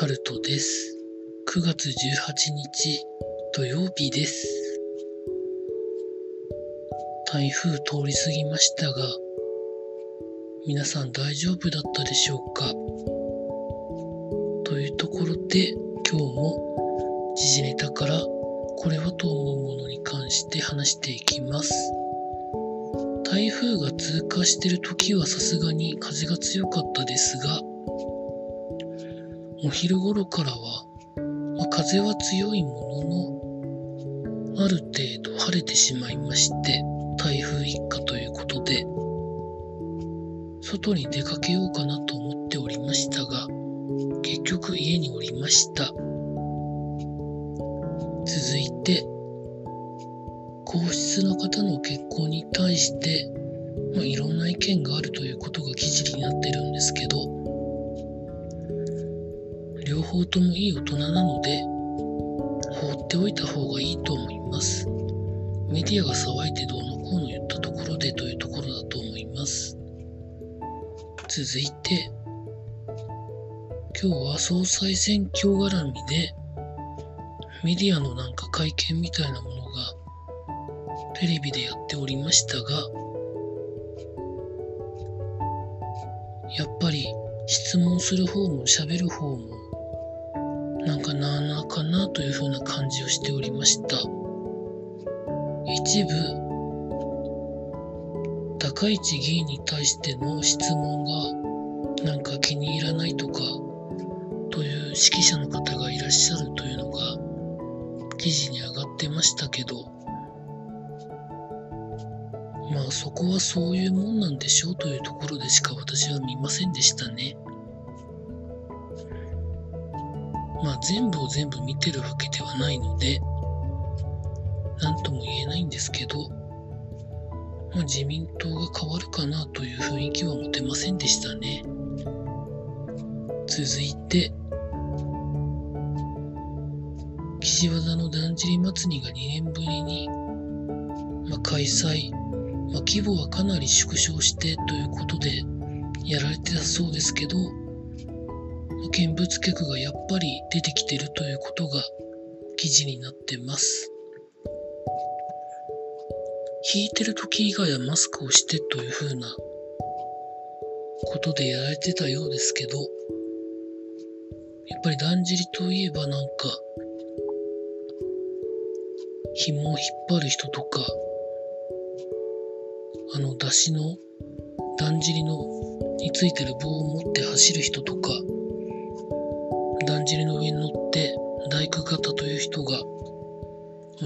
タルトです。9月18日土曜日です。台風通り過ぎましたが、皆さん大丈夫だったでしょうか？というところで今日も時事ネタからこれはと思うものに関して話していきます。台風が通過してる時はさすがに風が強かったですが、お昼頃からは、ま風は強いものの、ある程度晴れてしまいまして、台風一過ということで、外に出かけようかなといた方がいいと思います。メディアが騒いでどうのこうの言ったところでというところだと思います。続いて、今日は総裁選挙絡みで、メディアのなんか会見みたいなものがテレビでやっておりましたが、やっぱり質問する方も喋る方もなんかななというふうな感じをしておりました。一部、高市議員に対しての質問がなんか気に入らないとかという指揮者の方がいらっしゃるというのが記事に上がってましたけど、まあそこはそういうもんなんでしょうというところでしか私は見ませんでしたね。まあ全部を全部見てるわけではないので、なんとも言えないんですけど、まあ自民党が変わるかなという雰囲気は持てませんでしたね。続いて、岸和田のだんじり祭りが2年ぶりに、まあ、開催、まあ、規模はかなり縮小してということでやられてたそうですけど、見物客がやっぱり出てきてるということが記事になってます。引いてる時以外はマスクをしてという風なことでやられてたようですけど、やっぱりだんじりといえばなんか、紐を引っ張る人とか、あの出汁のだんじりのについてる棒を持って走る人とか、だんじりの上に乗って大工方という人が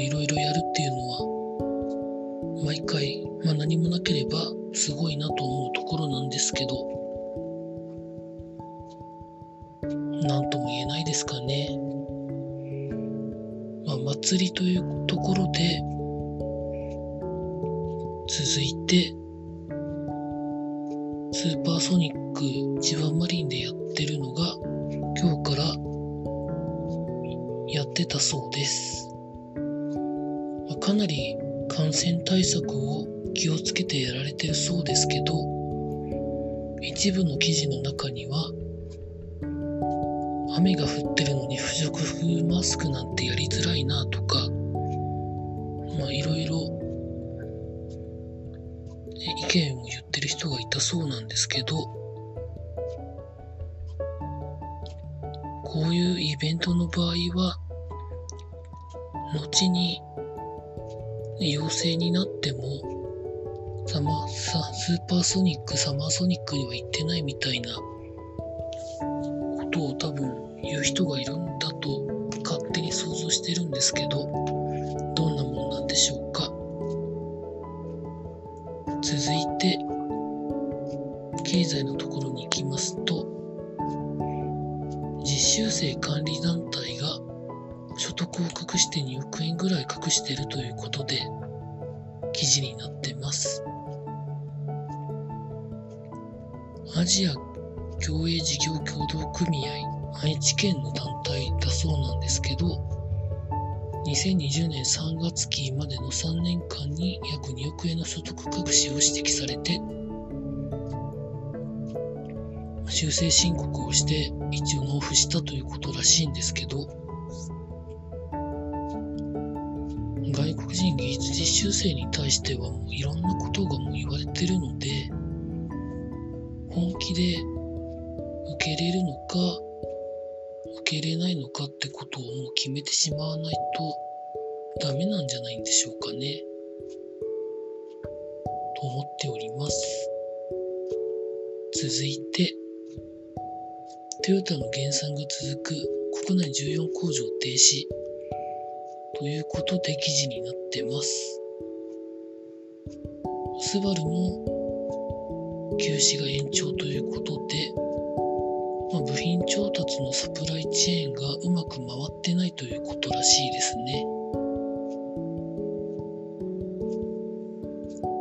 いろいろやるっていうのは毎回、まあ、何もなければすごいなと思うところなんですけど何とも言えないですかね。まあ、祭りというところで続いてスーパーソニック千葉マリンでやってるのが今日からやってたそうです。まかなり感染対策を気をつけてやられてるそうですけど、一部の記事の中には、雨が降ってるのに不織布マスクなんてやりづらいなとか、まあいろいろ意見を言ってる人がいたそうなんですけど、こういうイベントの場合は、後に陽性になっても、サマさスーパーソニック、サマーソニックには行ってないみたいなことを多分言う人がいるんだと勝手に想像してるんですけ、ど記事になってます。アジア競泳事業協同組合愛知県の団体だそうなんですけど2020年3月期までの3年間に約2億円の所得隠しを指摘されて修正申告をして一応納付したということらしいんですけど外国人技術実習生に対してはもういろんなことがもう言われてるので本気で受けれるのか受けれないのかってことをもう決めてしまわないとダメなんじゃないんでしょうかね。と思っております。続いてトヨタの減産が続く国内14工場停止。ということで記事になってます。スバルも休止が延長ということで、まあ、部品調達のサプライチェーンがうまく回ってないということらしいですね。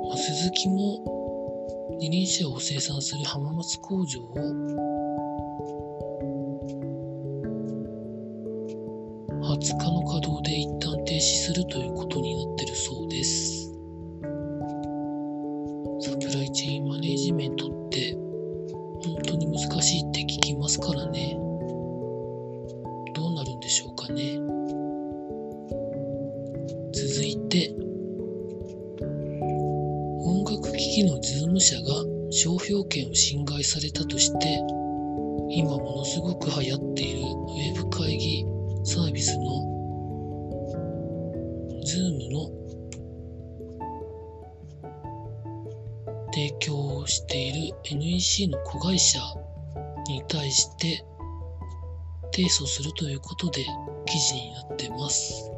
まあ、鈴木も二輪車を生産する浜松工場を2日の稼働で一旦停止するということになってるそうです。サプライチェーンマネジメントって本当に難しいって聞きますからね。どうなるんでしょうかね。続いて、音楽機器のズーム社が商標権を侵害されたとして、今ものすごく流行っているウェブ会議サービスの Zoom の提供をしている NEC の子会社に対して提訴するということで記事になってます。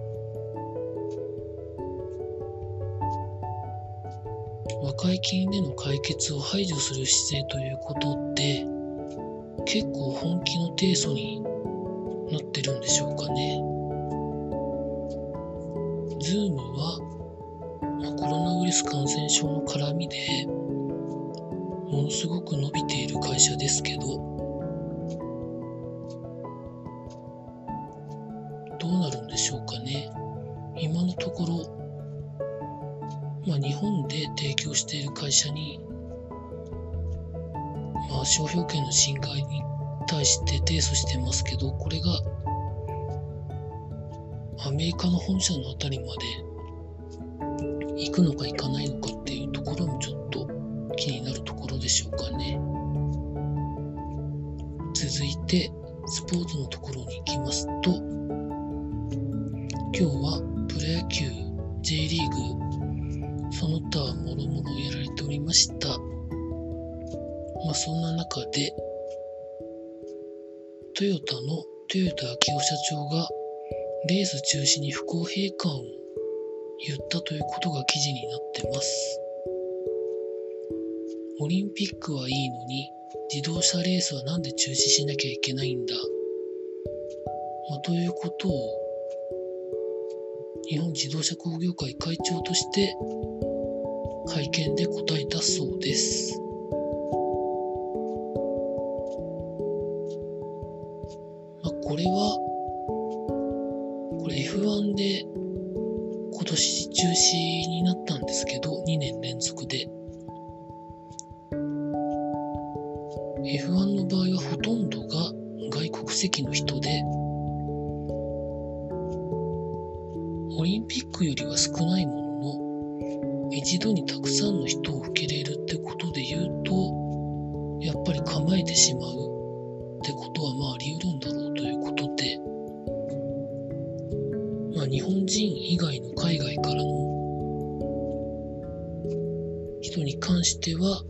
和解金での解決を排除する姿勢ということって結構本気の提訴になってるんでしょうかね。ズームは、コロナウイルス感染症の絡みでものすごく伸びている会社ですけどどうなるんでしょうかね。今のところ、まあ、日本で提供している会社に、まあ、商標権の侵害に対して提訴してますけど、これがアメリカの本社のあたりまで行くのか行かないのかっていうところもちょっと気になるところでしょうかね。続いて、スポーツのところに行きますと、今日はプロ野球 J リーグその他もろもろやられておりました。まあそんな中で、トヨタの豊田昭夫社長がレース中止に不公平感を言ったということが記事になってます。オリンピックはいいのに自動車レースはなんで中止しなきゃいけないんだ、まあ、ということを日本自動車工業会会長として会見で答えたそうです。これは、これ F1 で今年中止になったんですけど、2年連続で。F1 の場合はほとんどが外国籍の人で、オリンピックよりは少ないものの、一度にたくさんの人を受け入れるってことで言うと、やっぱり構えてしまうては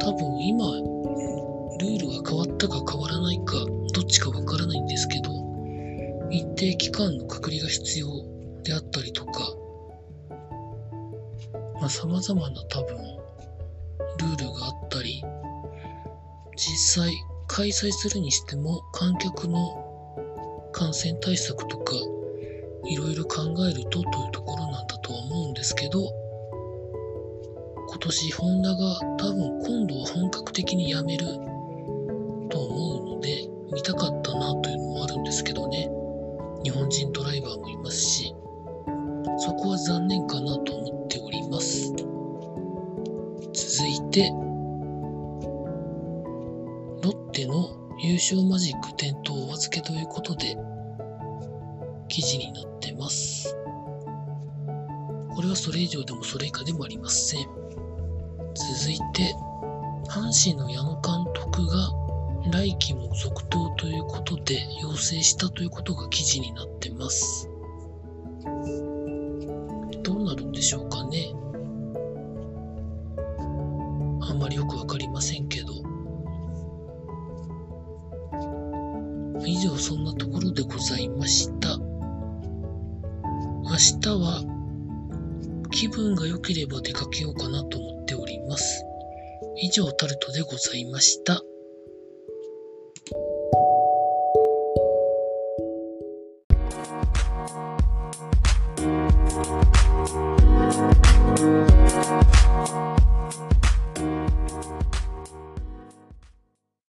多分今ルールが変わったか変わらないかどっちかわからないんですけど一定期間の隔離が必要であったりとかまあ様々な多分ルールがあったり実際開催するにしても観客の感染対策とかいろいろ考えるとというところなんだとは思うんですけど年ホンダが多分今度は本格的にやめると思うので見たかったなというのもあるんですけどね日本人ドライバーもいますしそこは残念かなと思っております続いてロッでの優勝マジック点灯お預けということで、記事になってます。これはそれ以上でもそれ以下でもありません。続いて、阪神の矢野監督が来季も続投ということで要請したということが記事になってます。どうなるんでしょうかね。あんまりよくわかりませんけど。以上そんなところでございました。明日は気分が良ければ出かけようかなと思っております。以上タルトでございました。